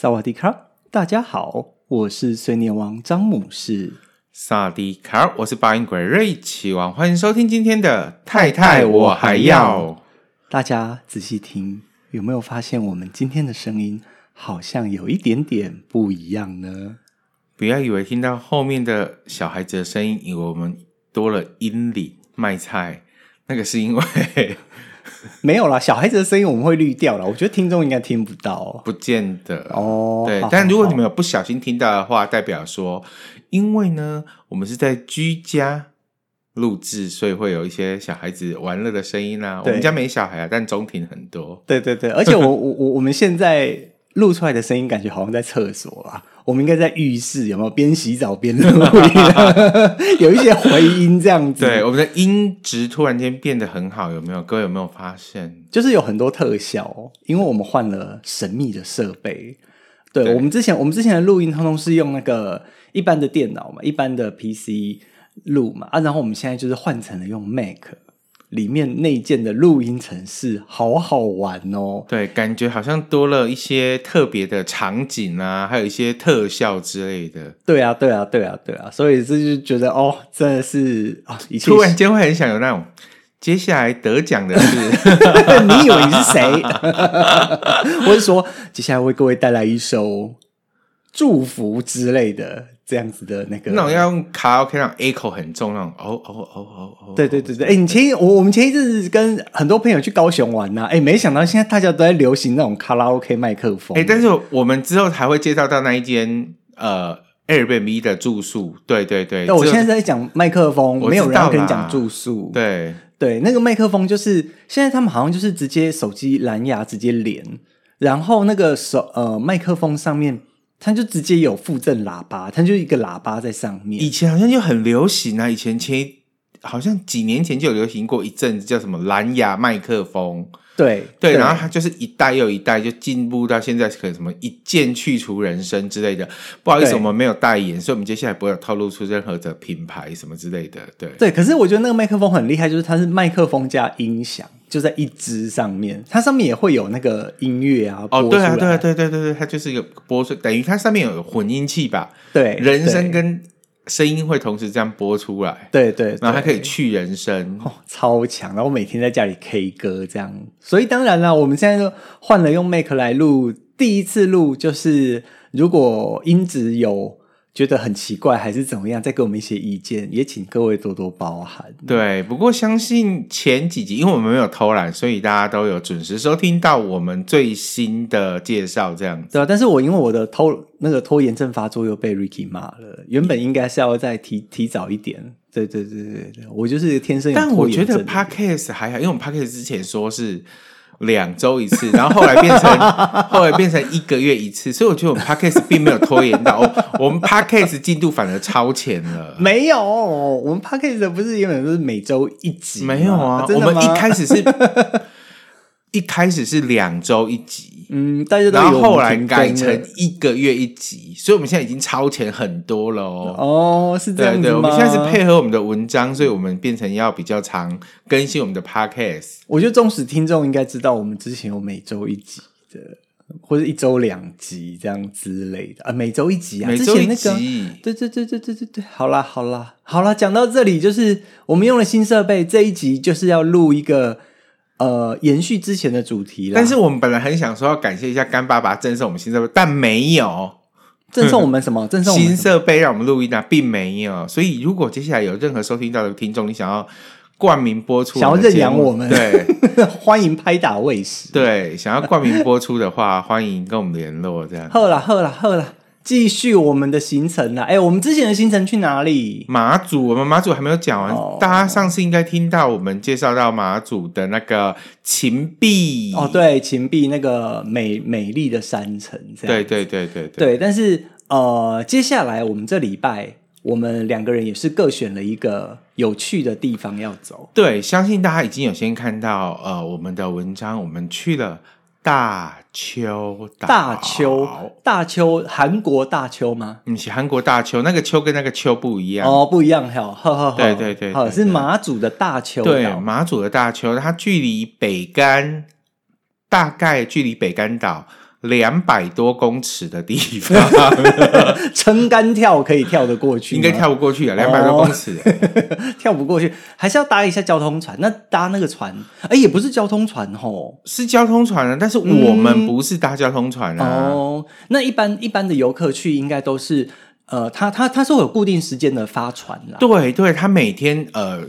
萨瓦迪卡，大家好，我是碎念王詹姆士。萨迪卡，我是八音鬼瑞奇王，欢迎收听今天的太太，我还要。大家仔细听，有没有发现我们今天的声音好像有一点点不一样呢？不要以为听到后面的小孩子的声音，以为我们多了音里卖菜，那个是因为 没有啦，小孩子的声音我们会滤掉了。我觉得听众应该听不到，不见得哦。对，好但如果你们有不小心听到的话，代表说，因为呢，我们是在居家录制，所以会有一些小孩子玩乐的声音啊。我们家没小孩啊，但中庭很多。对对对，而且我 我我我们现在录出来的声音，感觉好像在厕所啊。我们应该在浴室，有没有边洗澡边录？有一些回音这样子。对，我们的音质突然间变得很好，有没有？各位有没有发现？就是有很多特效，因为我们换了神秘的设备。对，对我们之前，我们之前的录音通通是用那个一般的电脑嘛，一般的 PC 录嘛啊，然后我们现在就是换成了用 Mac。里面内建的录音程式好好玩哦，对，感觉好像多了一些特别的场景啊，还有一些特效之类的。对啊，对啊，对啊，对啊，所以这就觉得哦，真的是啊，一切突然间会很想有那种接下来得奖的是，你以为你是谁？我是说接下来为各位带来一首祝福之类的。这样子的那个，那种要用卡拉 OK 那种 echo 很重那种，哦哦哦哦哦，对对对对，哎、欸，你前一我我们前一阵子跟很多朋友去高雄玩呐、啊，哎、欸，没想到现在大家都在流行那种卡拉 OK 麦克风，哎、欸，但是我们之后还会介绍到那一间呃 Airbnb 的住宿，对对对，那我现在在讲麦克风，没有人跟你讲住宿，对。对，那个麦克风就是现在他们好像就是直接手机蓝牙直接连，然后那个手呃麦克风上面。它就直接有附赠喇叭，它就一个喇叭在上面。以前好像就很流行啊，以前前好像几年前就有流行过一阵子，叫什么蓝牙麦克风。对对，然后它就是一代又一代，就进步到现在可能什么一键去除人声之类的。不好意思，我们没有代言，所以我们接下来不会有透露出任何的品牌什么之类的。对对，可是我觉得那个麦克风很厉害，就是它是麦克风加音响，就在一支上面，它上面也会有那个音乐啊。哦，对啊，对啊，对对对对，它就是一个播出，等于它上面有混音器吧？对，人声跟。声音会同时这样播出来，对对，然后它可以去人声，哦，超强！然后我每天在家里 K 歌这样，所以当然了，我们现在就换了用 Mac 来录，第一次录就是如果音质有。觉得很奇怪还是怎么样？再给我们一些意见，也请各位多多包涵。对，不过相信前几集，因为我们没有偷懒，所以大家都有准时收听到我们最新的介绍，这样子。对啊，但是我因为我的拖那个拖延症发作，又被 Ricky 骂了。原本应该是要再提提早一点。对对对对对，我就是天生。但我觉得 Podcast 还好，因为我们 Podcast 之前说是。两周一次，然后后来变成 后来变成一个月一次，所以我觉得我们 Podcast 并没有拖延到，我们 Podcast 进度反而超前了。没有，我们 Podcast 不是原本都是每周一集？没有啊，我们一开始是。一开始是两周一集，嗯，大家都有然后后来改成一个月一集，所以我们现在已经超前很多了哦。哦，是这样子吗？对对，我们现在是配合我们的文章，所以我们变成要比较常更新我们的 podcast。我觉得忠实听众应该知道，我们之前有每周一集的，或者一周两集这样之类的啊，每周一集啊，每周一集，对对对对对对对，好啦好啦好啦，讲到这里就是我们用了新设备，这一集就是要录一个。呃，延续之前的主题了。但是我们本来很想说要感谢一下干爸爸赠送我们新设备，但没有赠送我们什么？赠送新设备让我们录音啊，并没有。所以如果接下来有任何收听到的听众，你想要冠名播出，想要认养我们，对，欢迎拍打卫视。对，想要冠名播出的话，欢迎跟我们联络。这样，好了好了好啦，继续我们的行程啦。哎，我们之前的行程去哪里？马祖，我们马祖还没有讲完。哦、大家上次应该听到我们介绍到马祖的那个秦壁哦，对，秦壁那个美美丽的山城，这样。对对对对对。对，但是呃，接下来我们这礼拜，我们两个人也是各选了一个有趣的地方要走。对，相信大家已经有先看到呃我们的文章，我们去了。大邱岛，大邱，大邱，韩国大邱吗？嗯，是韩国大邱，那个邱跟那个邱不一样哦，不一样，哈，呵呵呵，对对对，对，是马祖的大邱，对，马祖的大邱，它距离北干大概距离北干岛。两百多公尺的地方，撑杆跳可以跳得过去，应该跳不过去啊！两百多公尺，跳不过去，还是要搭一下交通船。那搭那个船，哎，也不是交通船哦，是交通船啊。但是我们不是搭交通船啊。嗯、哦，那一般一般的游客去，应该都是呃，他他他是有固定时间的发船啦。对对，他每天呃，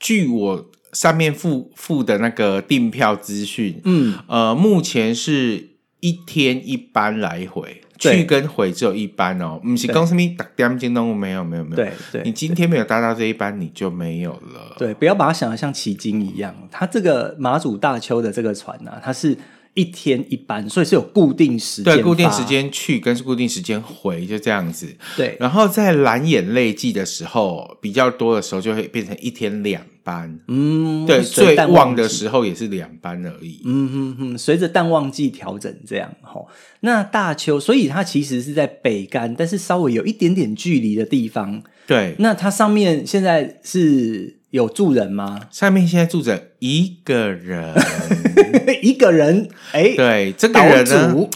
据我上面附附的那个订票资讯，嗯呃，目前是。一天一班来回，去跟回只有一班哦。不是公司咪打点进动物没有没有没有。对对，你今天没有搭到这一班，你就没有了。对，不要把它想的像奇经一样，它这个马祖大邱的这个船呢、啊，它是。一天一班，所以是有固定时间，对，固定时间去跟是固定时间回，就这样子。对，然后在蓝眼泪季的时候比较多的时候，就会变成一天两班。嗯，对，最旺的时候也是两班而已。嗯哼哼，随着淡旺季调整这样。哈，那大邱，所以它其实是在北干，但是稍微有一点点距离的地方。对，那它上面现在是有住人吗？上面现在住着一个人。一个人，哎、欸，对，这个人呢，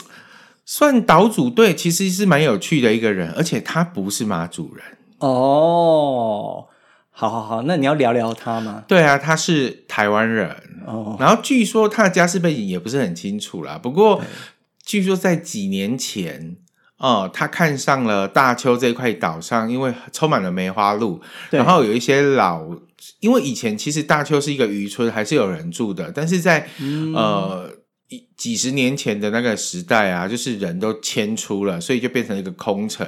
算岛主，对，其实是蛮有趣的一个人，而且他不是马主人哦。好好好，那你要聊聊他吗？对啊，他是台湾人哦。然后据说他的家世背景也不是很清楚啦，不过据说在几年前，哦、呃，他看上了大邱这块岛上，因为充满了梅花鹿，然后有一些老。因为以前其实大邱是一个渔村，还是有人住的，但是在、嗯、呃几十年前的那个时代啊，就是人都迁出了，所以就变成一个空城。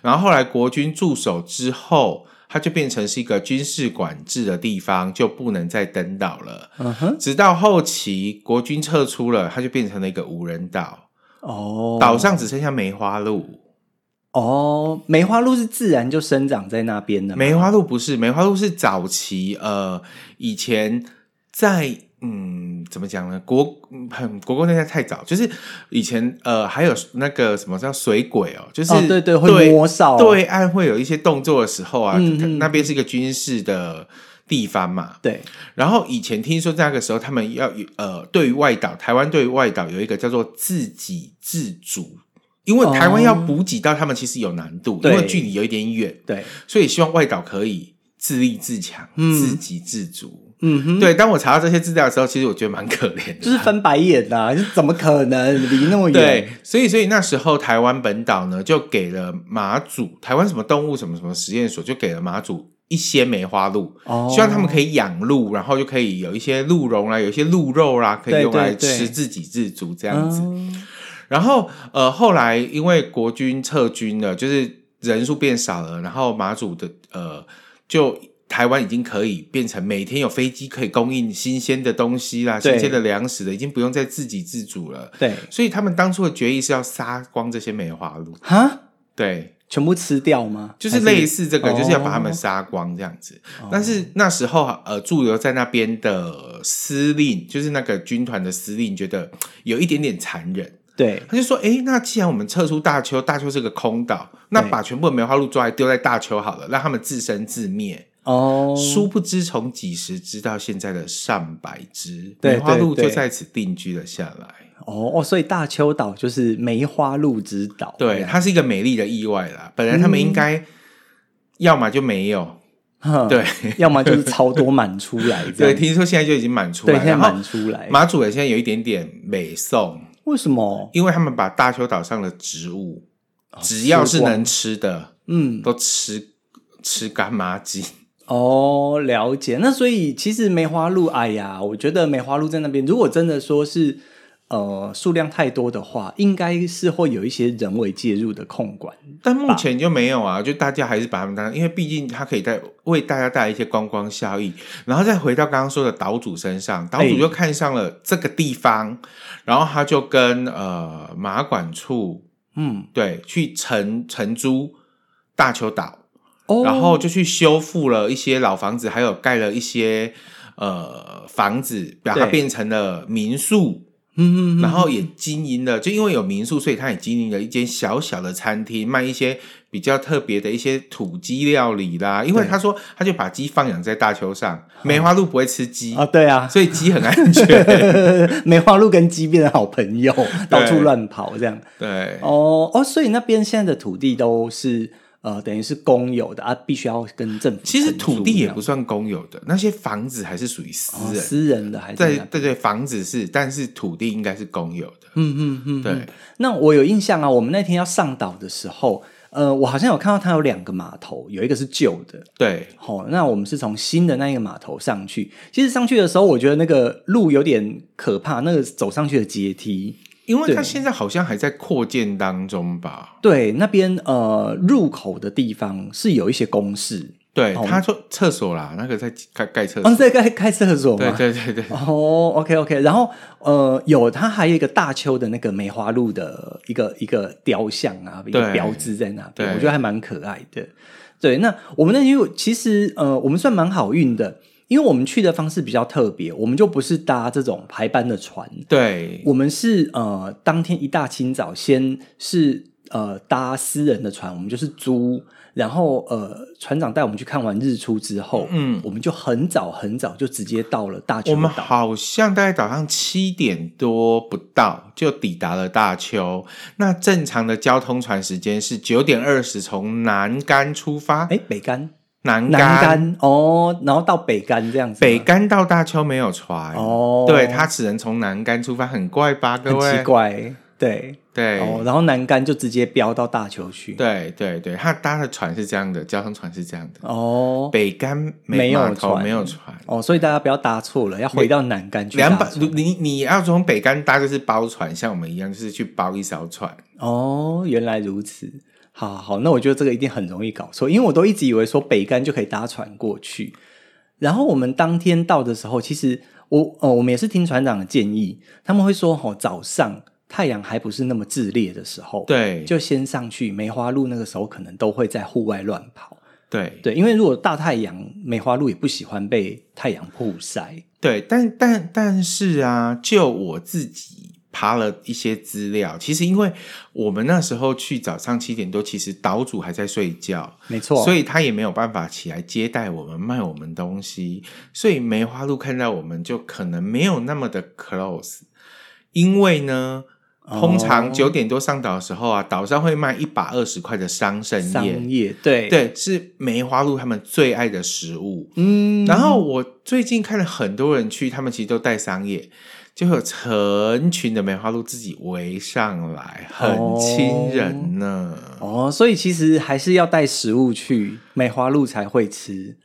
然后后来国军驻守之后，它就变成是一个军事管制的地方，就不能再登岛了。嗯哼，直到后期国军撤出了，它就变成了一个无人岛。哦，岛上只剩下梅花鹿。哦，梅花鹿是自然就生长在那边的。梅花鹿不是，梅花鹿是早期呃，以前在嗯，怎么讲呢？国很国共内战太早，就是以前呃，还有那个什么叫水鬼哦，就是、哦、对对会摸哨，对岸会有一些动作的时候啊，嗯嗯那边是一个军事的地方嘛。对，然后以前听说在那个时候，他们要呃，对于外岛，台湾对于外岛有一个叫做自给自足。因为台湾要补给到他们其实有难度，因为距离有一点远，对，所以希望外岛可以自立自强、嗯、自给自足。嗯哼，对。当我查到这些资料的时候，其实我觉得蛮可怜的，就是翻白眼呐、啊，就怎么可能离那么远？对，所以所以那时候台湾本岛呢，就给了马祖台湾什么动物什么什么实验所，就给了马祖一些梅花鹿，哦，希望他们可以养鹿，然后就可以有一些鹿茸啦，有一些鹿肉啦，可以用来吃，自给自足这样子。对对对然后，呃，后来因为国军撤军了，就是人数变少了，然后马祖的呃，就台湾已经可以变成每天有飞机可以供应新鲜的东西啦，新鲜的粮食了，已经不用再自给自足了。对，所以他们当初的决议是要杀光这些梅花鹿。哈，对，全部吃掉吗？就是类似这个，就是要把他们杀光这样子。哦、但是那时候，呃，驻留在那边的司令，就是那个军团的司令，觉得有一点点残忍。对，他就说：“哎，那既然我们撤出大邱，大邱是个空岛，那把全部的梅花鹿抓来丢在大邱好了，让他们自生自灭。”哦，殊不知从几十只到现在的上百只梅花鹿就在此定居了下来。哦哦，所以大邱岛就是梅花鹿之岛。对，它是一个美丽的意外啦。本来他们应该要么就没有，嗯、对，要么就是超多满出来。对，听说现在就已经满出来，对，现在满出来。马祖人现在有一点点美送。为什么？因为他们把大邱岛上的植物，哦、只要是能吃的，嗯，都吃吃干抹净。哦，了解。那所以其实梅花鹿，哎呀，我觉得梅花鹿在那边，如果真的说是呃数量太多的话，应该是会有一些人为介入的控管。但目前就没有啊，就大家还是把他们当，因为毕竟它可以带为大家带来一些观光效益。然后再回到刚刚说的岛主身上，岛主就看上了这个地方，欸、然后他就跟呃马管处，嗯，对，去承承租大邱岛，哦，然后就去修复了一些老房子，还有盖了一些。呃，房子把它变成了民宿，嗯，然后也经营了，就因为有民宿，所以他也经营了一间小小的餐厅，卖一些比较特别的一些土鸡料理啦。因为他说，他就把鸡放养在大丘上，梅花鹿不会吃鸡啊，对啊，所以鸡很安全。梅花鹿跟鸡变成好朋友，到处乱跑这样。对，哦哦，所以那边现在的土地都是。呃，等于是公有的啊，必须要跟政府。其实土地也不算公有的，那些房子还是属于私人、哦、私人的，还是对对对，房子是，但是土地应该是公有的。嗯嗯嗯，对。那我有印象啊，我们那天要上岛的时候，呃，我好像有看到它有两个码头，有一个是旧的，对。好、哦，那我们是从新的那一个码头上去。其实上去的时候，我觉得那个路有点可怕，那个走上去的阶梯。因为它现在好像还在扩建当中吧？对，那边呃入口的地方是有一些公示。对，他说厕所啦，那个在盖盖厕所，哦，在盖 盖厕所吗？对对对对。哦，OK OK，然后呃有，它还有一个大邱的那个梅花鹿的一个一个雕像啊，一个标志在那边，我觉得还蛮可爱的。对，那我们那天其实呃我们算蛮好运的。因为我们去的方式比较特别，我们就不是搭这种排班的船，对，我们是呃当天一大清早先是呃搭私人的船，我们就是租，然后呃船长带我们去看完日出之后，嗯，我们就很早很早就直接到了大邱岛。我们好像大概早上七点多不到就抵达了大邱。那正常的交通船时间是九点二十从南竿出发，哎，北竿。南竿哦，然后到北竿这样子。北竿到大邱没有船哦，对，它只能从南竿出发，很怪吧？各位，很奇怪，对对。哦，然后南竿就直接飙到大邱去。对对对，他搭的船是这样的，交通船是这样的。哦，北竿没有船，没有船。哦，所以大家不要搭错了，要回到南竿去。两百，你你要从北竿搭就是包船，像我们一样，就是去包一艘船。哦，原来如此。好好，那我觉得这个一定很容易搞错，因为我都一直以为说北竿就可以搭船过去。然后我们当天到的时候，其实我哦我们也是听船长的建议，他们会说哦，早上太阳还不是那么炽烈的时候，对，就先上去。梅花鹿那个时候可能都会在户外乱跑，对对，因为如果大太阳，梅花鹿也不喜欢被太阳曝晒。对，但但但是啊，就我自己。爬了一些资料，其实因为我们那时候去早上七点多，其实岛主还在睡觉，没错，所以他也没有办法起来接待我们，卖我们东西，所以梅花鹿看到我们就可能没有那么的 close，因为呢，通常九点多上岛的时候啊，岛上会卖一百二十块的桑葚叶，桑叶，对。对，是梅花鹿他们最爱的食物，嗯，然后我最近看了很多人去，他们其实都带桑叶。就会有成群的梅花鹿自己围上来，很亲人呢。哦，哦，所以其实还是要带食物去，梅花鹿才会吃。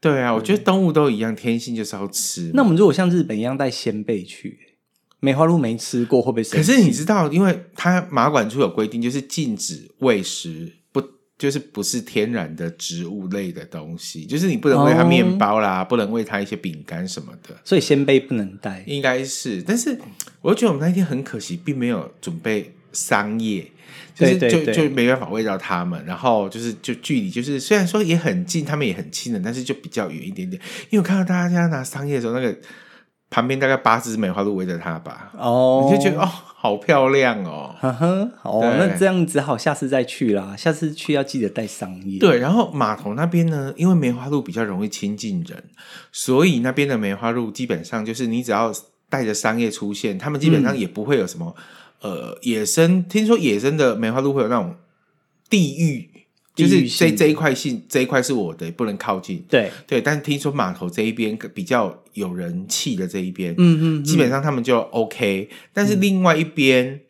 对啊，我觉得动物都一样，天性就是要吃。那我们如果像日本一样带鲜贝去，梅花鹿没吃过会不会？可是你知道，因为它马管处有规定，就是禁止喂食。就是不是天然的植物类的东西，就是你不能喂它面包啦，哦、不能喂它一些饼干什么的，所以鲜贝不能带，应该是。但是我就觉得我们那天很可惜，并没有准备桑叶，就是就就没办法喂到它们。然后就是就距离就是虽然说也很近，他们也很亲人，但是就比较远一点点。因为我看到大家拿桑叶的时候，那个旁边大概八只梅花鹿围着它吧，哦，你就觉得哦。好漂亮哦！呵呵，好，那这样子好，下次再去啦。下次去要记得带桑叶。对，然后码头那边呢，因为梅花鹿比较容易亲近人，所以那边的梅花鹿基本上就是你只要带着桑叶出现，他们基本上也不会有什么、嗯、呃野生。听说野生的梅花鹿会有那种地域。就是这这一块性这一块是我的，不能靠近。对对，但是听说码头这一边比较有人气的这一边，嗯嗯，嗯，基本上他们就 OK。但是另外一边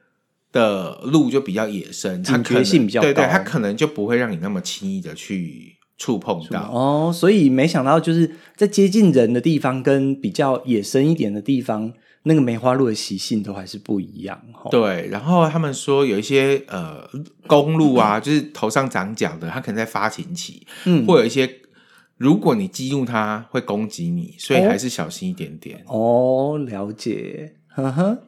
的路就比较野生，警觉性比较高，对对，它可能就不会让你那么轻易的去触碰到。哦，所以没想到就是在接近人的地方跟比较野生一点的地方，那个梅花鹿的习性都还是不一样。对，然后他们说有一些呃公鹿啊，就是头上长角的，它可能在发情期，嗯，会有一些。如果你激怒它，会攻击你，所以还是小心一点点。哦，了解。呵呵。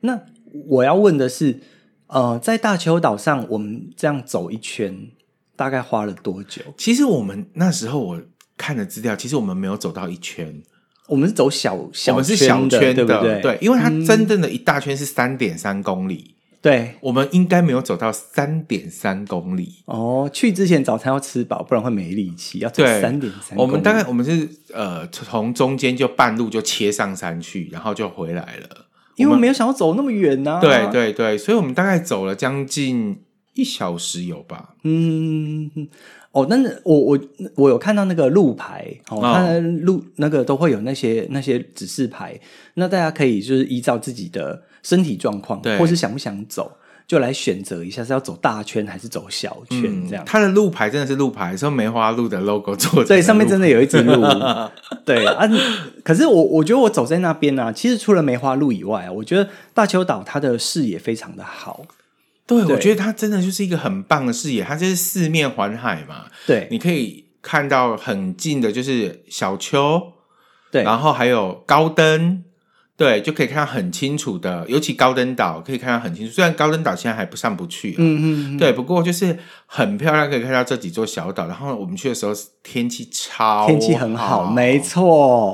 那我要问的是，呃，在大邱岛上，我们这样走一圈，大概花了多久？其实我们那时候我看的资料，其实我们没有走到一圈，我们是走小小圈的，我们是小圈的，对不对？对，因为它真正的一大圈是三点三公里。嗯对，我们应该没有走到三点三公里哦。去之前早餐要吃饱，不然会没力气。要走三点三。我们大概我们是呃从中间就半路就切上山去，然后就回来了。因为没有想要走那么远呢、啊。对对对，所以我们大概走了将近一小时有吧。嗯，哦，那我我我有看到那个路牌哦，它的路那个都会有那些那些指示牌，那大家可以就是依照自己的。身体状况，对，或是想不想走，就来选择一下是要走大圈还是走小圈这样。它、嗯、的路牌真的是路牌，说梅花鹿的 logo 做的，对，上面真的有一只鹿。对啊，可是我我觉得我走在那边啊，其实除了梅花鹿以外，我觉得大邱岛它的视野非常的好。对，对我觉得它真的就是一个很棒的视野，它就是四面环海嘛。对，你可以看到很近的，就是小丘，对，然后还有高登。对，就可以看到很清楚的，尤其高登岛可以看到很清楚。虽然高登岛现在还不上不去，嗯嗯，对，不过就是很漂亮，可以看到这几座小岛。然后我们去的时候天气超天气很好，没错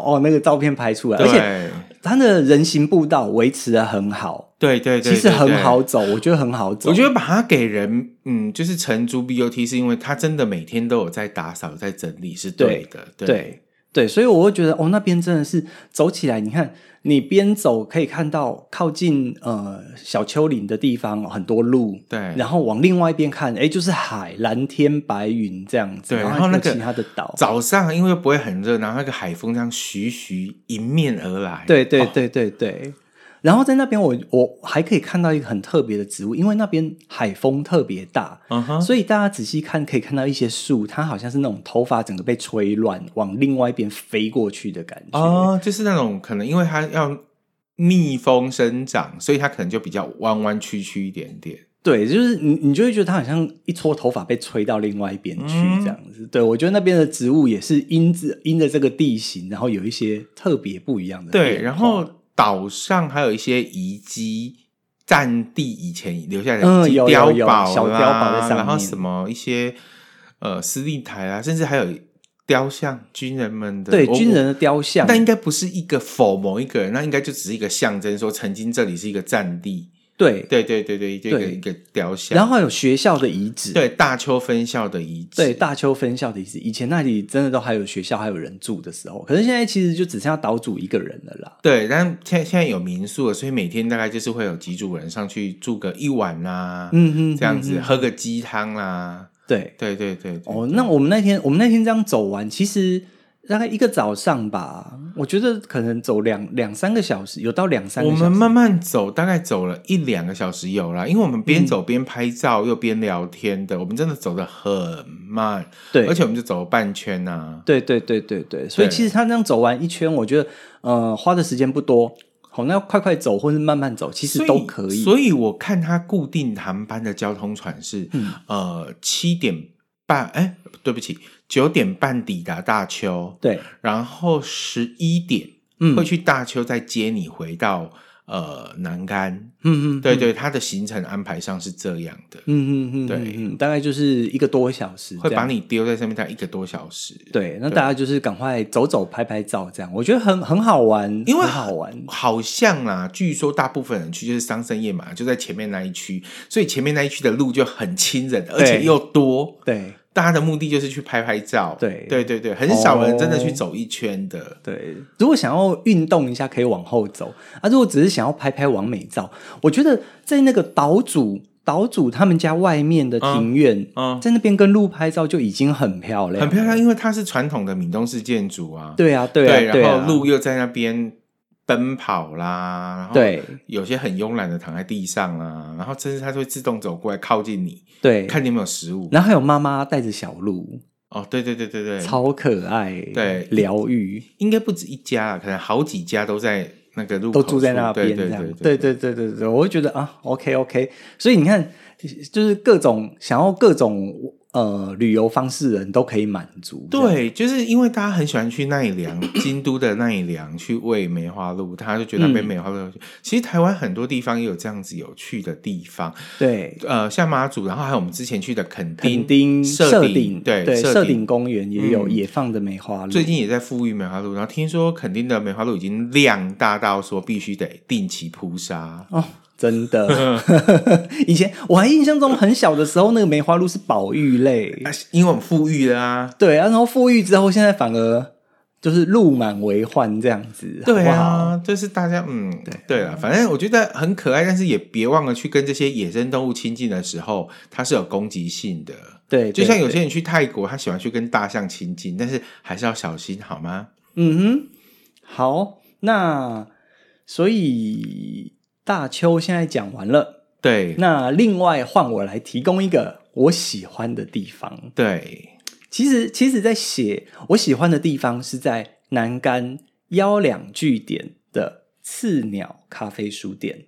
哦，那个照片拍出来，而且它的人行步道维持的很好，对对对，其实很好走，我觉得很好走。我觉得把它给人，嗯，就是承租 BOT，是因为它真的每天都有在打扫、在整理，是对的，对。对对，所以我会觉得哦，那边真的是走起来，你看，你边走可以看到靠近呃小丘陵的地方很多路，对，然后往另外一边看，哎，就是海，蓝天白云这样子，对，然后那个其他的岛，早上因为不会很热，然后那个海风这样徐徐迎面而来，对对对对对。哦然后在那边我，我我还可以看到一个很特别的植物，因为那边海风特别大，uh -huh. 所以大家仔细看可以看到一些树，它好像是那种头发整个被吹乱，往另外一边飞过去的感觉。哦、uh,，就是那种可能因为它要逆风生长，所以它可能就比较弯弯曲曲一点点。对，就是你你就会觉得它好像一撮头发被吹到另外一边去这样子。嗯、对，我觉得那边的植物也是因着因着这个地形，然后有一些特别不一样的。对，然后。岛上还有一些遗迹，战地以前留下来的碉堡、嗯、有有有小碉堡在上面，然后什么一些呃司令台啊，甚至还有雕像，军人们的对军人的雕像，但应该不是一个否某一个人，那应该就只是一个象征，说曾经这里是一个战地。对对对对对，这个一个雕像，然后有学校的遗址，对大邱分校的遗址，对大邱分校的遗址，以前那里真的都还有学校，还有人住的时候，可是现在其实就只剩下岛主一个人了啦。对，但现现在有民宿了，所以每天大概就是会有几组人上去住个一晚啦、啊，嗯哼，这样子、喝个鸡汤啦，对对对对，对。哦，那我们那天我们那天这样走完，其实。大概一个早上吧，我觉得可能走两两三个小时，有到两三个小时。我们慢慢走，大概走了一两个小时有啦，因为我们边走边拍照又边聊天的，嗯，我们真的走的很慢。对，而且我们就走了半圈呐，啊。对对对对对，所以其实他那样走完一圈，我觉得呃花的时间不多。好，那要快快走或是慢慢走，其实都可以。所以，所以我看他固定航班的交通船是，嗯，呃七点半，哎，对不起。九点半抵达大邱，对，然后十一点会去大邱再接你回到、嗯、呃南竿，嗯嗯，对对，他的行程安排上是这样的，嗯嗯嗯，对。嗯，大概就是一个多小时，会把你丢在上面，大概一个多小时，对，那大家就是赶快走走拍拍照，这样我觉得很很好玩，因为好玩，好像啊，据说大部分人去就是桑葚夜马，就在前面那一区，所以前面那一区的路就很亲人，而且又多，对。大家的目的就是去拍拍照，对对对对，很少人真的去走一圈的。哦、对，如果想要运动一下，可以往后走啊。如果只是想要拍拍完美照，我觉得在那个岛主岛主他们家外面的庭院，嗯，在那边跟鹿拍照就已经很漂亮，很漂亮，因为它是传统的闽东式建筑啊。对啊，对啊，对，然后鹿又在那边。奔跑啦，然后对，有些很慵懒的躺在地上啊，然后甚至它会自动走过来靠近你，对，看你有没有食物。然后还有妈妈带着小鹿，哦，对对对对对，超可爱，对，疗愈。应该不止一家，可能好几家都在那个路都住在那边，对这样，对对对。对对对，我会觉得啊，OK OK，所以你看，就是各种想要各种。呃，旅游方式人都可以满足。对，就是因为大家很喜欢去奈良，京都的奈良去喂梅花鹿，他就觉得那边梅花鹿。嗯、其实台湾很多地方也有这样子有趣的地方。对，呃，像马祖，然后还有我们之前去的垦丁、垦丁社顶，对对，社顶顶公园也有野放的梅花鹿，最近也在富裕梅花鹿。然后听说垦丁的梅花鹿已经量大到说必须得定期扑杀哦。真的，以前我还印象中很小的时候，那个梅花鹿是保育类，因为我们富裕了啊。对啊，然后富裕之后，现在反而就是鹿满为患这样子。对啊，就是大家嗯，对对了，反正我觉得很可爱，但是也别忘了去跟这些野生动物亲近的时候，它是有攻击性的。对，就像有些人去泰国，他喜欢去跟大象亲近，但是还是要小心，好吗？嗯哼，好，那所以。大邱现在讲完了，对，那另外换我来提供一个我喜欢的地方。对，其实其实，在写我喜欢的地方是在南竿幺两据点的刺鸟咖啡书店。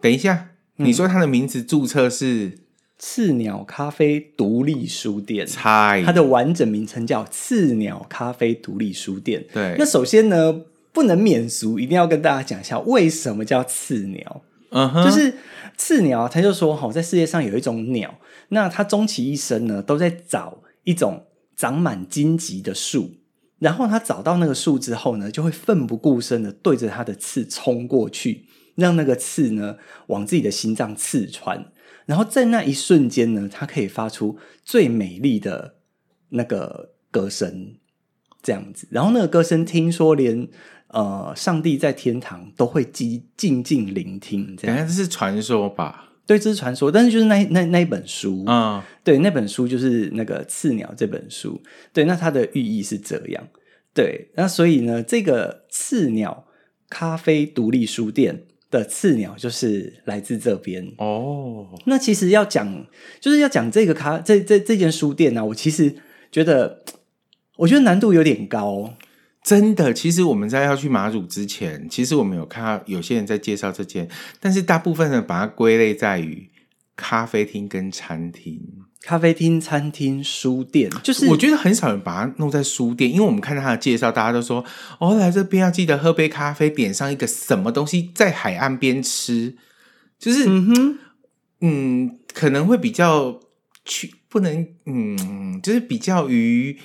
等一下，嗯、你说它的名字注册是刺鸟咖啡独立书店，猜它的完整名称叫刺鸟咖啡独立书店。对，那首先呢。不能免俗，一定要跟大家讲一下为什么叫刺鸟。嗯哼，就是刺鸟，他就说哈，在世界上有一种鸟，那它终其一生呢，都在找一种长满荆棘的树，然后它找到那个树之后呢，就会奋不顾身的对着它的刺冲过去，让那个刺呢往自己的心脏刺穿，然后在那一瞬间呢，它可以发出最美丽的那个歌声，这样子。然后那个歌声，听说连。呃，上帝在天堂都会静静静聆听，这样。这是传说吧？对，这是传说。但是就是那那那一本书，嗯，对，那本书就是那个刺鸟这本书。对，那它的寓意是这样。对，那所以呢，这个刺鸟咖啡独立书店的刺鸟就是来自这边哦。那其实要讲，就是要讲这个咖这这这间书店呢、啊，我其实觉得，我觉得难度有点高。真的，其实我们在要去马祖之前，其实我们有看到有些人在介绍这间，但是大部分人把它归类在于咖啡厅跟餐厅。咖啡厅、餐厅、书店，就是我觉得很少人把它弄在书店，因为我们看到他的介绍，大家都说哦，来这边要记得喝杯咖啡，点上一个什么东西，在海岸边吃，就是嗯哼，嗯，可能会比较去不能，嗯，就是比较于。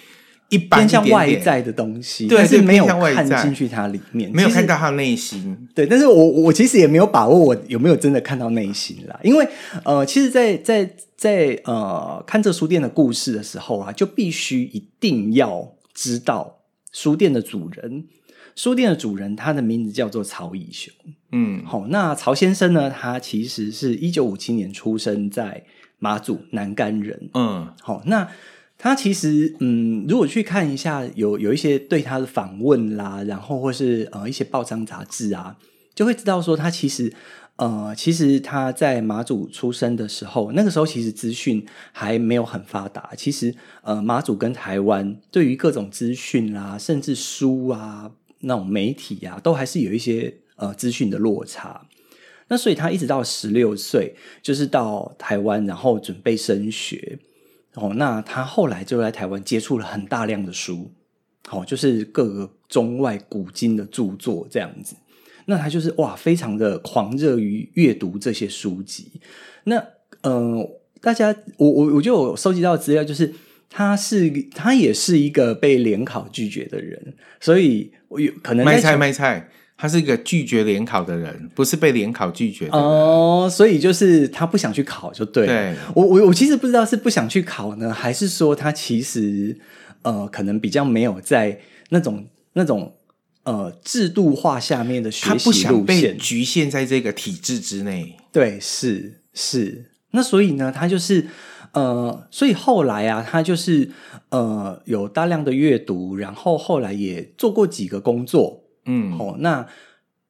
一般点点偏向外在的东西，对，但是没有看进去它里面，没有看到他内心。对，但是我我其实也没有把握我有没有真的看到内心啦，因为呃，其实在，在在在呃看这书店的故事的时候啊，就必须一定要知道书店的主人。书店的主人他的名字叫做曹以雄。嗯，好，那曹先生呢，他其实是一九五七年出生在马祖南竿人。嗯，好，那。他其实，嗯，如果去看一下，有有一些对他的访问啦，然后或是呃一些报章杂志啊，就会知道说他其实，呃，其实他在马祖出生的时候，那个时候其实资讯还没有很发达。其实，呃，马祖跟台湾对于各种资讯啦，甚至书啊那种媒体啊，都还是有一些呃资讯的落差。那所以他一直到十六岁，就是到台湾，然后准备升学。哦，那他后来就在台湾接触了很大量的书，哦，就是各个中外古今的著作这样子。那他就是哇，非常的狂热于阅读这些书籍。那嗯、呃，大家，我我我就有收集到资料，就是他是他也是一个被联考拒绝的人，所以我有可能卖菜卖菜。他是一个拒绝联考的人，不是被联考拒绝的人哦，所以就是他不想去考就对了。对，我我我其实不知道是不想去考呢，还是说他其实呃可能比较没有在那种那种呃制度化下面的学习路线，他不想被局限在这个体制之内。对，是是。那所以呢，他就是呃，所以后来啊，他就是呃有大量的阅读，然后后来也做过几个工作。嗯，好、哦，那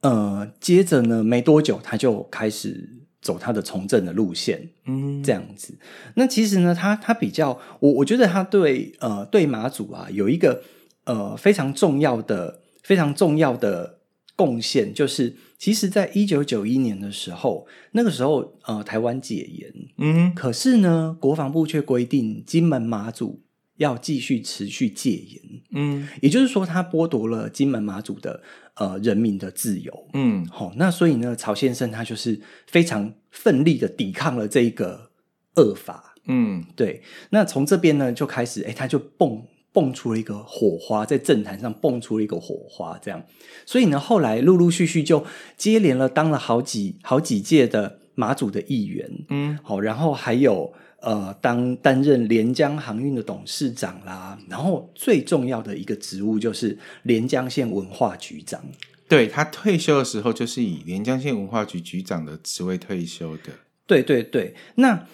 呃，接着呢，没多久他就开始走他的从政的路线，嗯，这样子。那其实呢，他他比较，我我觉得他对呃对马祖啊有一个呃非常重要的非常重要的贡献就是，其实，在一九九一年的时候，那个时候呃，台湾解严，嗯，可是呢，国防部却规定金门马祖要继续持续戒严，嗯，也就是说，他剥夺了金门马祖的呃人民的自由，嗯，好、哦，那所以呢，曹先生他就是非常奋力的抵抗了这一个恶法，嗯，对，那从这边呢就开始，哎，他就蹦。蹦出了一个火花，在政坛上蹦出了一个火花，这样，所以呢，后来陆陆续续就接连了当了好几好几届的马祖的议员，嗯，好，然后还有呃，当担任连江航运的董事长啦，然后最重要的一个职务就是连江县文化局长。对，他退休的时候，就是以连江县文化局局长的职位退休的。对对对，那。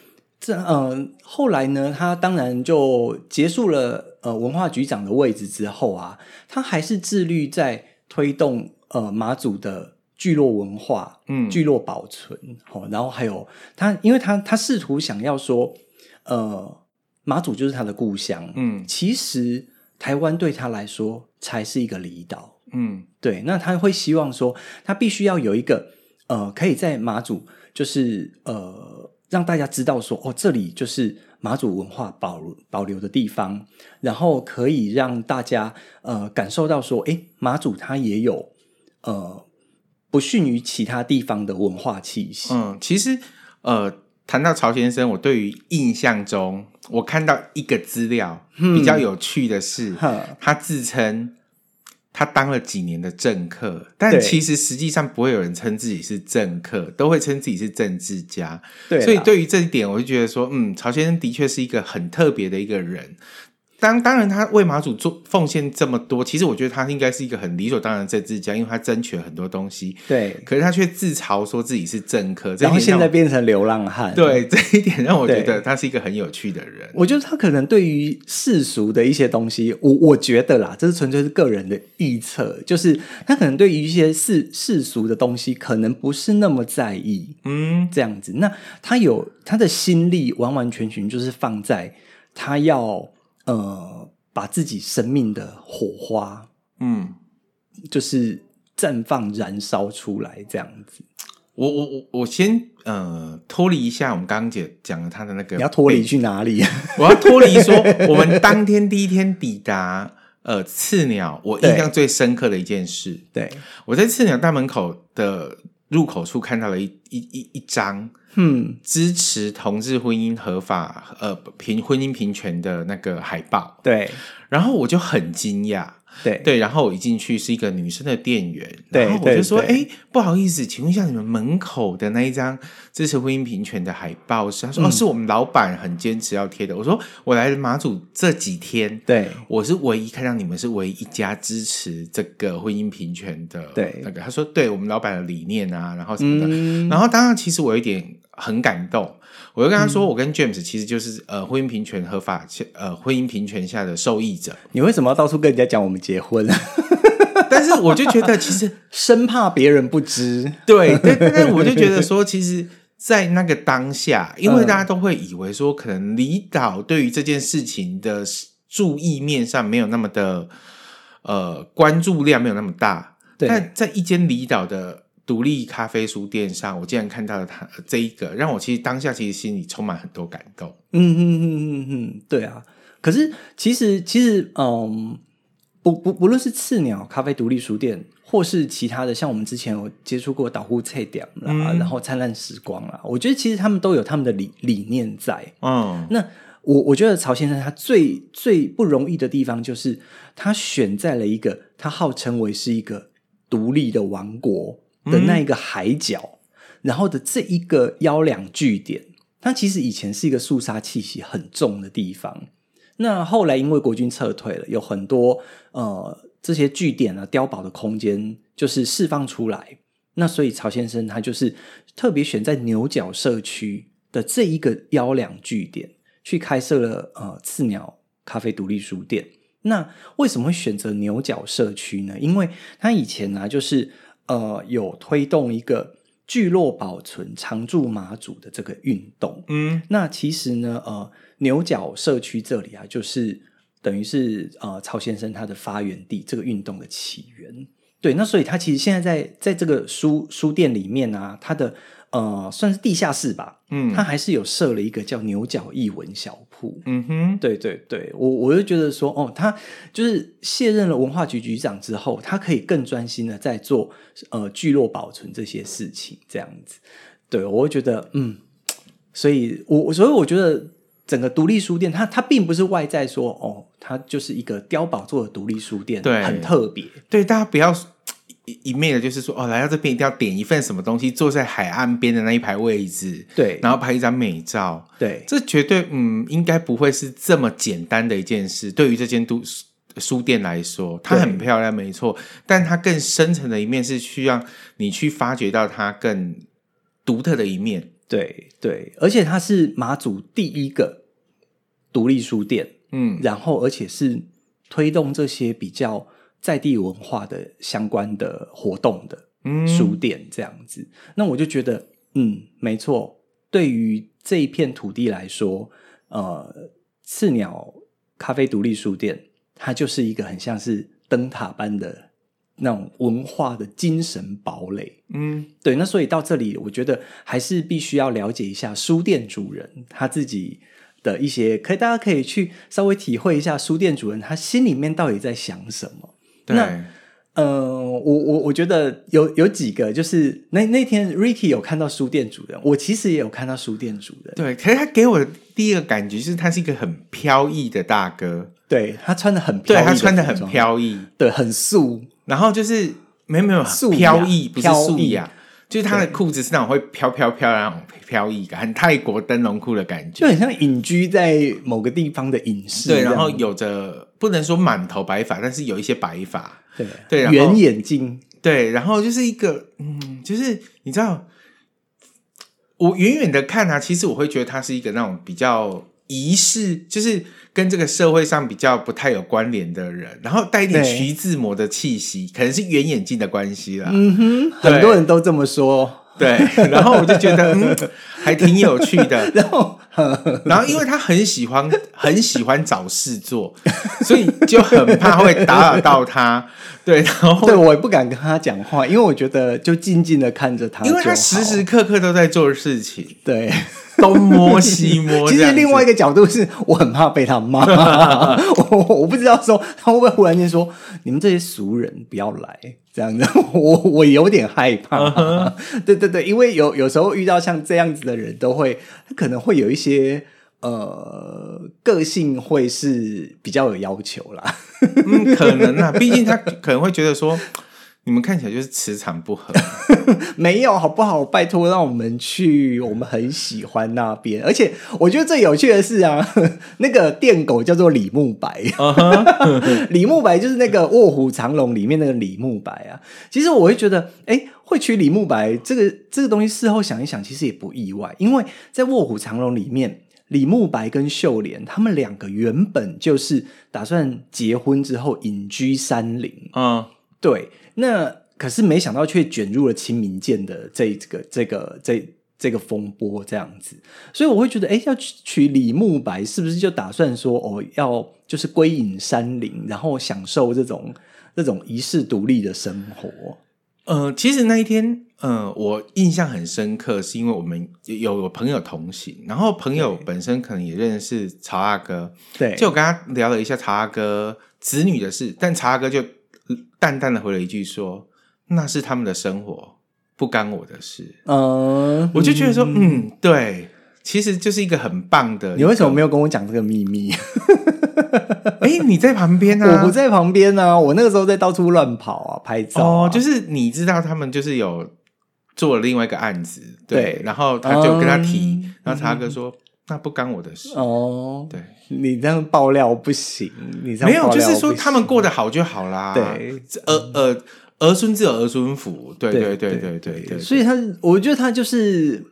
这呃，后来呢，他当然就结束了呃文化局长的位置之后啊，他还是致力在推动呃马祖的聚落文化，嗯，聚落保存，哦，然后还有他，因为他他试图想要说，呃，马祖就是他的故乡，嗯，其实台湾对他来说才是一个离岛，嗯，对，那他会希望说，他必须要有一个呃，可以在马祖就是呃。让大家知道说，哦，这里就是马祖文化保保留的地方，然后可以让大家呃感受到说，诶，马祖它也有呃不逊于其他地方的文化气息。嗯，其实呃谈到曹先生，我对于印象中，我看到一个资料比较有趣的是，嗯、他自称。他当了几年的政客，但其实实际上不会有人称自己是政客，都会称自己是政治家。对，所以对于这一点，我就觉得说，嗯，曹先生的确是一个很特别的一个人。当当然，他为马祖做奉献这么多，其实我觉得他应该是一个很理所当然的政治家，因为他争取了很多东西。对，可是他却自嘲说自己是政客，然后现在变成流浪汉。对，这一点让我觉得他是一个很有趣的人。我觉得他可能对于世俗的一些东西，我我觉得啦，这是纯粹是个人的臆测，就是他可能对于一些世世俗的东西，可能不是那么在意。嗯，这样子，那他有他的心力，完完全全就是放在他要。呃，把自己生命的火花，嗯，就是绽放、燃烧出来，这样子。我我我我先呃脱离一下我们刚刚讲讲的他的那个，你要脱离去哪里？我要脱离说，我们当天第一天抵达呃刺鸟，我印象最深刻的一件事，对，我在刺鸟大门口的入口处看到了一一一一张。嗯，支持同志婚姻合法，呃，平婚姻平权的那个海报，对，然后我就很惊讶。对对，然后我一进去是一个女生的店员，然后我就说：“哎，不好意思，请问一下你们门口的那一张支持婚姻平权的海报是？”他说：“嗯、哦，是我们老板很坚持要贴的。”我说：“我来马祖这几天，对，我是唯一看到你们是唯一一家支持这个婚姻平权的。”对，那个他说：“对我们老板的理念啊，然后什么的。嗯”然后当然，其实我有点很感动。我就跟他说，我跟 James 其实就是呃婚姻平权合法呃婚姻平权下的受益者。你为什么要到处跟人家讲我们结婚？但是我就觉得，其实 生怕别人不知。对，但但我就觉得说，其实，在那个当下，因为大家都会以为说，可能离岛对于这件事情的注意面上没有那么的呃关注量没有那么大。对，但在一间离岛的。独立咖啡书店上，我竟然看到了他这一个，让我其实当下其实心里充满很多感动。嗯嗯嗯嗯嗯，对啊。可是其实其实，嗯，不不不论是次鸟咖啡独立书店，或是其他的，像我们之前有接触过岛呼册店啦，嗯、然后灿烂时光啦，我觉得其实他们都有他们的理理念在。嗯，那我我觉得曹先生他最最不容易的地方，就是他选在了一个他号称为是一个独立的王国。的那一个海角，然后的这一个幺两据点，它其实以前是一个肃杀气息很重的地方。那后来因为国军撤退了，有很多呃这些据点啊碉堡的空间就是释放出来。那所以曹先生他就是特别选在牛角社区的这一个幺两据点去开设了呃刺鸟咖啡独立书店。那为什么会选择牛角社区呢？因为他以前呢、啊、就是。呃，有推动一个聚落保存常驻马祖的这个运动。嗯，那其实呢，呃，牛角社区这里啊，就是等于是呃曹先生他的发源地，这个运动的起源。对，那所以他其实现在在在这个书书店里面啊，他的呃算是地下室吧，嗯，他还是有设了一个叫牛角译文小铺，嗯哼，对对对，我我就觉得说，哦，他就是卸任了文化局局长之后，他可以更专心的在做呃聚落保存这些事情，这样子，对我会觉得，嗯，所以我所以我觉得。整个独立书店，它它并不是外在说哦，它就是一个碉堡做的独立书店，对，很特别。对，大家不要一一昧的，就是说哦，来到这边一定要点一份什么东西，坐在海岸边的那一排位置，对，然后拍一张美照，对，这绝对嗯，应该不会是这么简单的一件事。对于这间都书店来说，它很漂亮，没错，但它更深层的一面是需要你去发掘到它更独特的一面。对对，而且它是马祖第一个独立书店，嗯，然后而且是推动这些比较在地文化的相关的活动的书店，这样子，嗯，那我就觉得，嗯，没错，对于这一片土地来说，呃，刺鸟咖啡独立书店，它就是一个很像是灯塔般的。那种文化的精神堡垒，嗯，对。那所以到这里，我觉得还是必须要了解一下书店主人他自己的一些，可以大家可以去稍微体会一下书店主人他心里面到底在想什么。对，那呃，我我我觉得有有几个，就是那那天 Ricky 有看到书店主人，我其实也有看到书店主人。对，可是他给我的第一个感觉就是他是一个很飘逸的大哥，对，他穿的很飘逸，对，他穿的很飘逸，对，很素。然后就是没有没有飘逸，不是素雅，啊，就是他的裤子是那种会飘飘飘那种飘逸感，很泰国灯笼裤的感觉，就很像隐居在某个地方的隐士。对，然后有着不能说满头白发，但是有一些白发。对对，圆眼睛。对，然后就是一个嗯，就是你知道，我远远的看啊，其实我会觉得他是一个那种比较仪式，就是。跟这个社会上比较不太有关联的人，然后带一点徐志摩的气息，可能是圆眼镜的关系啦。嗯哼，很多人都这么说。对，然后我就觉得嗯，还挺有趣的。然后，然后因为他很喜欢很喜欢找事做，所以就很怕会打扰到他。对，然后对我也不敢跟他讲话，因为我觉得就静静的看着他，因为他时时刻刻都在做事情。对。东摸西摸，其实另外一个角度是我很怕被他骂，我我不知道说他会不会忽然间说你们这些俗人不要来这样子，我我有点害怕。Uh -huh. 对对对，因为有有时候遇到像这样子的人都会，他可能会有一些呃个性会是比较有要求啦。嗯，可能啊，毕竟他可能会觉得说。你们看起来就是磁场不合，没有好不好？拜托，让我们去，我们很喜欢那边。而且我觉得最有趣的是啊，那个电狗叫做李慕白，uh. 李慕白就是那个《卧虎藏龙》里面那个李慕白啊。其实我会觉得，哎，会取李慕白这个这个东西，事后想一想，其实也不意外，因为在《卧虎藏龙》里面，李慕白跟秀莲他们两个原本就是打算结婚之后隐居山林啊，uh. 对。那可是没想到，却卷入了清明剑的这个、这个、这这个风波这样子，所以我会觉得，哎，要娶李慕白，是不是就打算说，哦，要就是归隐山林，然后享受这种这种遗世独立的生活？呃，其实那一天，呃，我印象很深刻，是因为我们有有朋友同行，然后朋友本身可能也认识曹阿哥，对，就我跟他聊了一下曹阿哥子女的事，但曹阿哥就。淡淡的回了一句说：“那是他们的生活，不干我的事。”嗯，我就觉得说，嗯，对，其实就是一个很棒的。你为什么没有跟我讲这个秘密？哎、欸，你在旁边啊？我不在旁边啊，我那个时候在到处乱跑啊，拍照、啊。哦，就是你知道他们就是有做了另外一个案子，对，对然后他就跟他提，嗯、然后查哥说。那不干我的事哦。对，你这样爆料不行，你这样没有，就是说他们过得好就好啦。对，儿儿儿孙自有儿孙福。对对对对对。所以他，我觉得他就是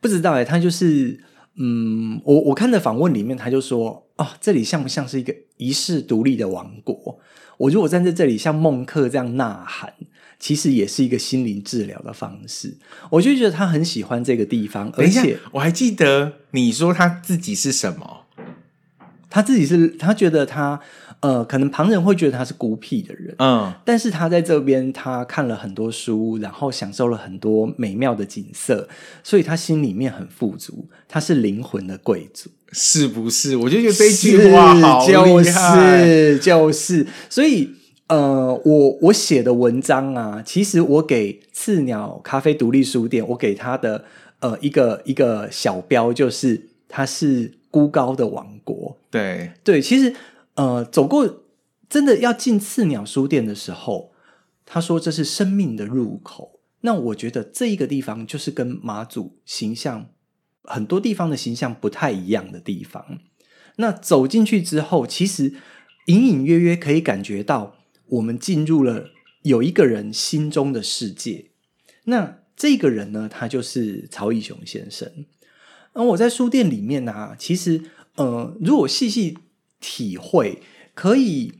不知道哎，他就是嗯，我我看的访问里面，他就说哦，这里像不像是一个遗世独立的王国？我如果站在这里，像孟克这样呐喊。其实也是一个心灵治疗的方式，我就觉得他很喜欢这个地方，而且我还记得你说他自己是什么？他自己是他觉得他呃，可能旁人会觉得他是孤僻的人，嗯，但是他在这边，他看了很多书，然后享受了很多美妙的景色，所以他心里面很富足，他是灵魂的贵族，是不是？我就觉得这一句话好厉害，就是就是，所以呃，我我写的文章啊，其实我给刺鸟咖啡独立书店，我给他的呃一个一个小标，就是它是孤高的王国，对对，其实。呃，走过真的要进次鸟书店的时候，他说这是生命的入口。那我觉得这一个地方就是跟马祖形象很多地方的形象不太一样的地方。那走进去之后，其实隐隐约约可以感觉到我们进入了有一个人心中的世界。那这个人呢，他就是曹义雄先生。而我在书店里面呢、其实呃，如果细细。体会可以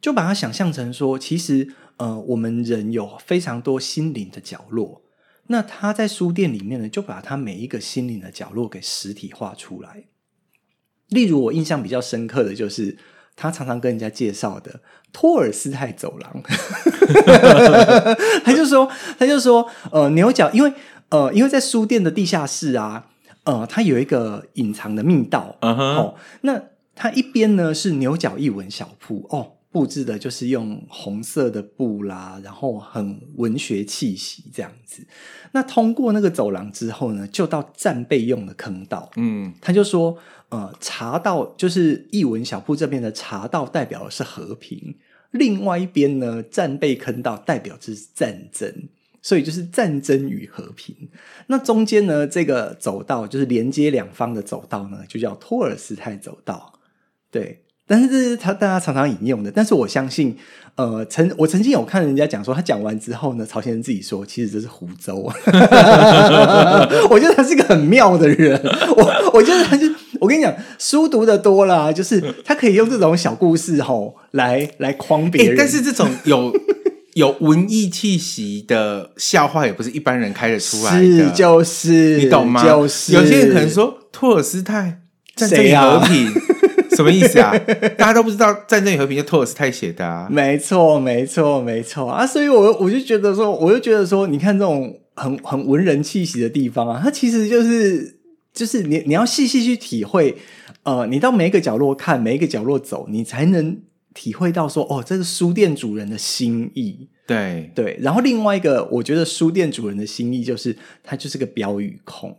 就把它想象成说，其实呃，我们人有非常多心灵的角落。那他在书店里面呢，就把他每一个心灵的角落给实体化出来。例如，我印象比较深刻的就是他常常跟人家介绍的托尔斯泰走廊。他就说，他就说，呃，牛角，因为呃，因为在书店的地下室啊，呃，它有一个隐藏的密道。那。它一边呢是牛角一文小铺哦，布置的就是用红色的布啦，然后很文学气息这样子。那通过那个走廊之后呢，就到战备用的坑道。嗯，他就说，呃，茶道就是译文小铺这边的茶道代表的是和平，另外一边呢战备坑道代表是战争，所以就是战争与和平。那中间呢这个走道就是连接两方的走道呢，就叫托尔斯泰走道。对，但是这是他大家常常引用的。但是我相信，呃，曾我曾经有看人家讲说，他讲完之后呢，曹先生自己说，其实这是胡诌。我觉得他是一个很妙的人。我我觉得他就，我跟你讲，书读的多了，就是他可以用这种小故事吼来来框别人。但是这种有 有文艺气息的笑话，也不是一般人开得出来的，是就是你懂吗？就是有些人可能说托尔斯泰战争与和平。什么意思啊？大家都不知道《战争与和平》就托尔斯泰写的啊。没错，没错，没错啊！所以我，我我就觉得说，我就觉得说，你看这种很很文人气息的地方啊，它其实就是就是你你要细细去体会，呃，你到每一个角落看，每一个角落走，你才能体会到说，哦，这是书店主人的心意。对对。然后另外一个，我觉得书店主人的心意就是，他就是个标语控，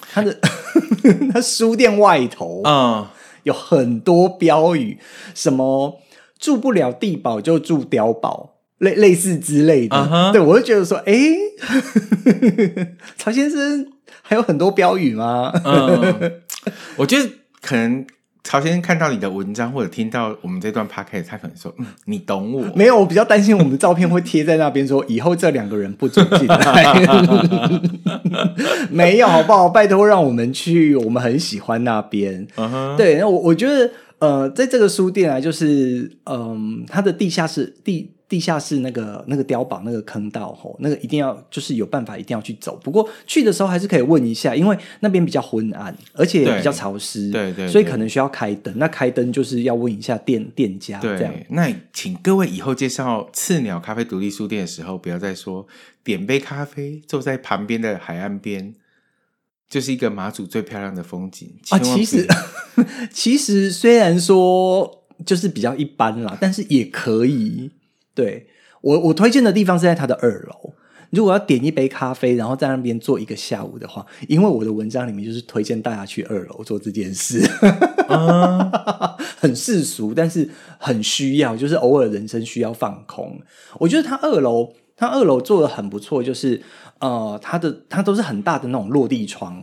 他的 他书店外头，嗯。有很多标语，什么住不了地堡就住碉堡，类类似之类的。Uh huh. 对，我就觉得说，哎、欸，曹先生还有很多标语吗？嗯，我觉得可能。曹先生看到你的文章，或者听到我们这段 podcast，他可能说：“嗯，你懂我。”没有，我比较担心我们的照片会贴在那边，说以后这两个人不准进来。没有，好不好？拜托，让我们去，我们很喜欢那边。Uh huh. 对，那我我觉得，呃，在这个书店啊，就是，嗯、呃，它的地下室地。地下室那个那个碉堡那个坑道吼，那个一定要就是有办法一定要去走。不过去的时候还是可以问一下，因为那边比较昏暗，而且比较潮湿，对对，对，所以可能需要开灯。那开灯就是要问一下店店家这样。对，那请各位以后介绍刺鸟咖啡独立书店的时候，不要再说点杯咖啡，坐在旁边的海岸边，就是一个马祖最漂亮的风景啊。其实 其实虽然说就是比较一般啦，但是也可以。对，我我推荐的地方是在它的二楼。如果要点一杯咖啡，然后在那边坐一个下午的话，因为我的文章里面就是推荐大家去二楼做这件事，嗯、很世俗，但是很需要，就是偶尔人生需要放空。我觉得它二楼，它二楼做的很不错，就是呃，它的它都是很大的那种落地窗，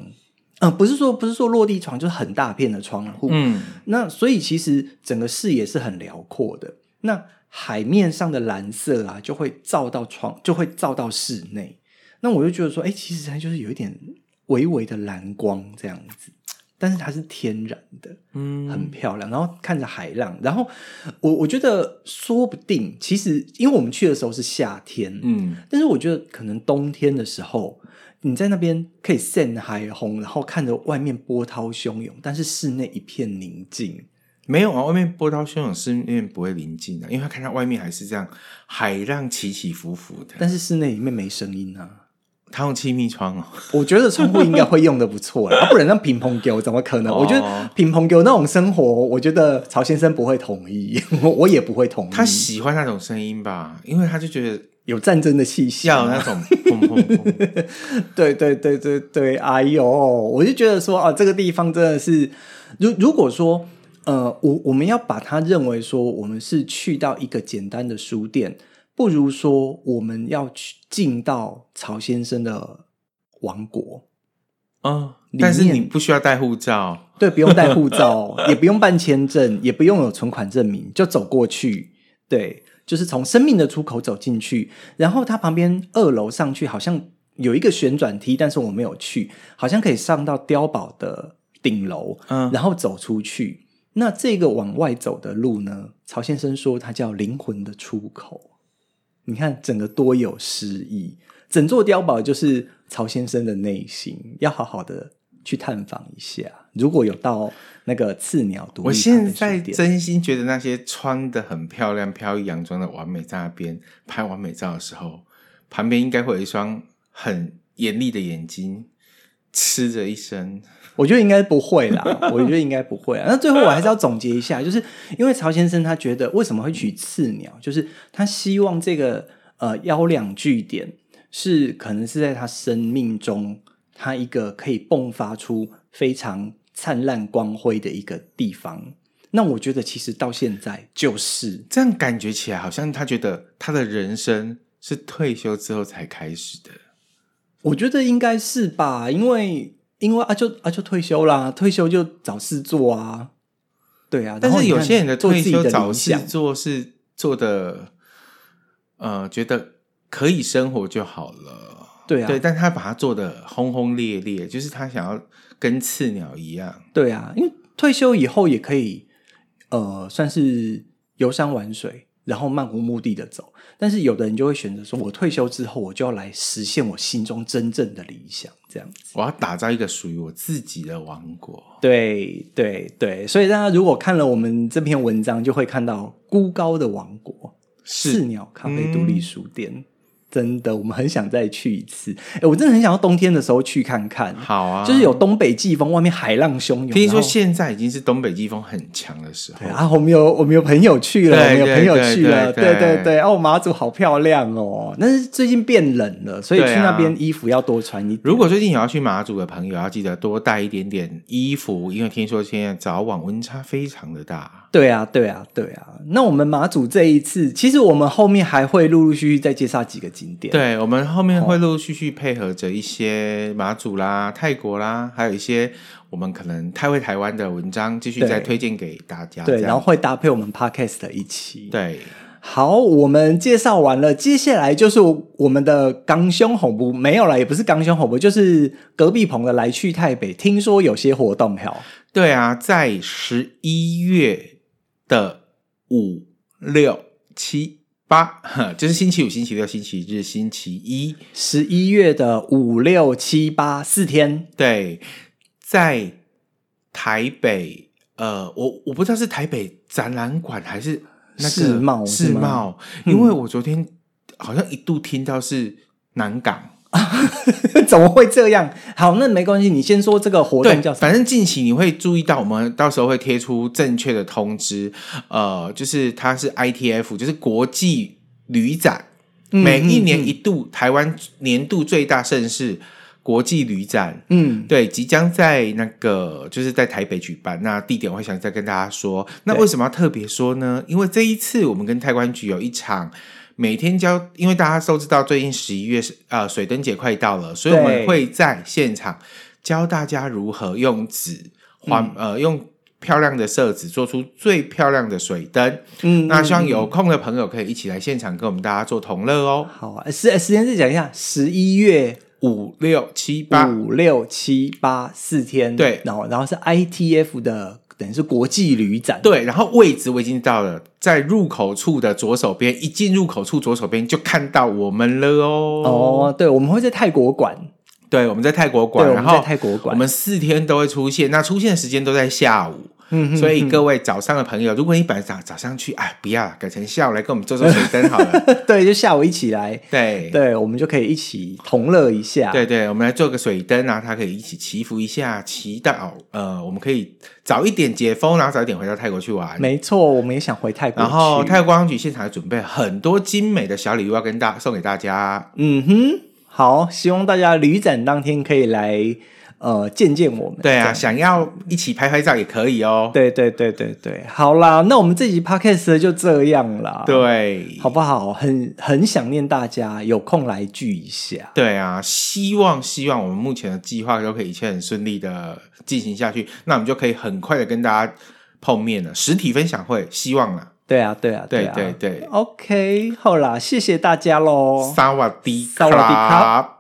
嗯、呃，不是说不是说落地窗，就是很大片的窗户，嗯，那所以其实整个视野是很辽阔的。那海面上的蓝色啊，就会照到窗，就会照到室内。那我就觉得说，哎、欸，其实它就是有一点微微的蓝光这样子，但是它是天然的，嗯，很漂亮。然后看着海浪，然后我我觉得说不定，其实因为我们去的时候是夏天，嗯，但是我觉得可能冬天的时候，你在那边可以晒海红，然后看着外面波涛汹涌，但是室内一片宁静。没有啊，外面波涛汹涌，室内不会临近的，因为他看到外面还是这样海浪起起伏伏的。但是室内里面没声音啊。他用气密窗哦，我觉得窗户应该会用的不错啦，啊、不然让乒乓球怎么可能？哦、我觉得乒乓球那种生活，我觉得曹先生不会同意，我也不会同意。他喜欢那种声音吧，因为他就觉得有战争的气息，要有那种砰砰砰。对对对对对，哎呦，我就觉得说啊，这个地方真的是，如如果说呃，我我们要把它认为说，我们是去到一个简单的书店。不如说，我们要去进到曹先生的王国啊！但是你不需要带护照，对，不用带护照，也不用办签证，也不用有存款证明，就走过去。对，就是从生命的出口走进去，然后它旁边二楼上去好像有一个旋转梯，但是我没有去，好像可以上到碉堡的顶楼，嗯，然后走出去。那这个往外走的路呢？曹先生说，它叫灵魂的出口。你看，整个多有诗意，整座碉堡就是曹先生的内心，要好好的去探访一下。如果有到那个刺鸟独立，我现在真心觉得那些穿的很漂亮、飘逸洋装的完美在那边拍完美照的时候，旁边应该会有一双很严厉的眼睛，嗤着一声。我觉得应该不会啦，我觉得应该不会啊。那最后我还是要总结一下，就是因为曹先生他觉得为什么会取次鸟，就是他希望这个呃幺两据点是可能是在他生命中他一个可以迸发出非常灿烂光辉的一个地方。那我觉得其实到现在就是这样，感觉起来好像他觉得他的人生是退休之后才开始的。我觉得应该是吧，因为。因为啊就啊就退休啦，退休就找事做啊，对啊。但是有些人的退休找事做是做的，呃，觉得可以生活就好了，对啊。对，但他把它做的轰轰烈烈，就是他想要跟刺鸟一样，对啊。因为退休以后也可以，呃，算是游山玩水。然后漫无目的的走，但是有的人就会选择说：“我退休之后，我就要来实现我心中真正的理想。”这样子，我要打造一个属于我自己的王国。对对对，所以大家如果看了我们这篇文章，就会看到孤高的王国——是刺鸟咖啡独立书店。嗯真的，我们很想再去一次。哎，我真的很想要冬天的时候去看看。好啊，就是有东北季风，外面海浪汹涌。听说现在已经是东北季风很强的时候。对啊，我们有我们有朋友去了，我们有朋友去了。对对对，哦，马祖好漂亮哦。但是最近变冷了，所以去那边衣服要多穿一点。如果最近有要去马祖的朋友，要记得多带一点点衣服，因为听说现在早晚温差非常的大。对啊，对啊，对啊。那我们马祖这一次，其实我们后面还会陆陆续续再介绍几个景点。对，我们后面会陆陆续续配合着一些马祖啦、泰国啦，还有一些我们可能太会台湾的文章，继续再推荐给大家。对，然后会搭配我们 podcast 一期。对，好，我们介绍完了，接下来就是我们的刚兄红不没有了，也不是刚兄红不，就是隔壁棚的来去泰北，听说有些活动，好。对啊，在十一月。的五六七八，就是星期五、星期六、星期日、星期一，十一月的五六七八四天。对，在台北，呃，我我不知道是台北展览馆还是那个世贸世贸，因为我昨天好像一度听到是南港。怎么会这样？好，那没关系，你先说这个活动叫什么？反正近期你会注意到，我们到时候会贴出正确的通知。呃，就是它是 ITF，就是国际旅展，嗯、每一年一度，台湾年度最大盛事国际旅展。嗯，对，即将在那个就是在台北举办。那地点我会想再跟大家说。那为什么要特别说呢？因为这一次我们跟台湾局有一场。每天教，因为大家都知道，最近十一月是呃水灯节快到了，所以我们会在现场教大家如何用纸环、嗯、呃用漂亮的色纸做出最漂亮的水灯。嗯，那希望有空的朋友可以一起来现场跟我们大家做同乐哦。好啊，时时间是讲一下，十一月五六七八五六七八四天，对，然后然后是 ITF 的。等于是国际旅展，对，然后位置我已经到了，在入口处的左手边，一进入口处左手边就看到我们了哦。哦，对，我们会在泰国馆，对，我们在泰国馆，然后在泰国馆，我们四天都会出现，那出现的时间都在下午。所以各位早上的朋友，如果你本来早早上去，哎，不要改成下午来跟我们做做水灯好了。对，就下午一起来，对对，我们就可以一起同乐一下。对对，我们来做个水灯啊，它可以一起祈福一下，祈祷呃，我们可以早一点解封，然后早一点回到泰国去玩。没错，我们也想回泰国。然后泰国观光局现场准备很多精美的小礼物要跟大送给大家。嗯哼，好，希望大家旅展当天可以来。呃，见见我们。对啊，想要一起拍拍照也可以哦。对对对对对，好啦，那我们这集 podcast 就这样啦。对，好不好？很很想念大家，有空来聚一下。对啊，希望希望我们目前的计划都可以一切很顺利的进行下去，那我们就可以很快的跟大家碰面了，实体分享会，希望啦。对啊，对啊，对啊，对对对。OK，好啦，谢谢大家喽。萨瓦迪萨瓦迪卡。